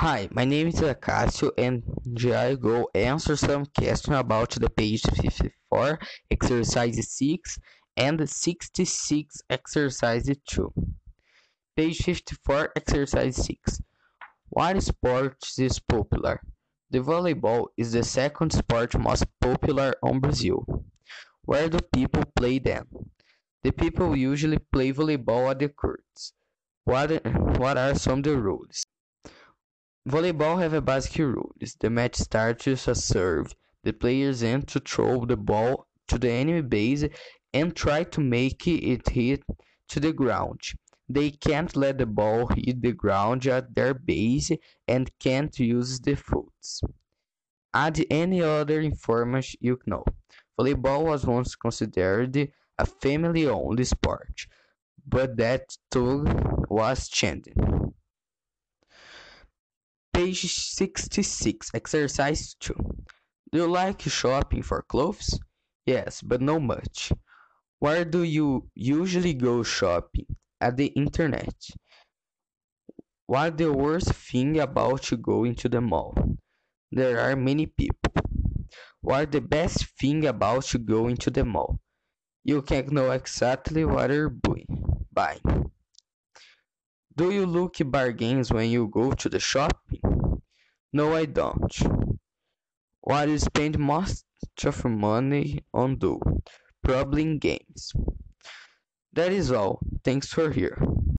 Hi, my name is Acácio and I will answer some questions about the page 54, exercise 6 and 66, exercise 2. Page 54, exercise 6. What sport is popular? The volleyball is the second sport most popular on Brazil. Where do people play them? The people usually play volleyball at the courts. What, what are some of the rules? Volleyball have a basic rules. The match starts with a serve. The players aim to throw the ball to the enemy base and try to make it hit to the ground. They can't let the ball hit the ground at their base and can't use the foots. Add any other information you know. Volleyball was once considered a family-only sport, but that too was changing. Page 66, exercise 2. Do you like shopping for clothes? Yes, but not much. Where do you usually go shopping? At the internet. What the worst thing about going to the mall? There are many people. What the best thing about going to the mall? You can know exactly what you're buying. Do you look bargains when you go to the shopping? No, I don't. What you spend most of your money on do? Probably in games. That is all. Thanks for here.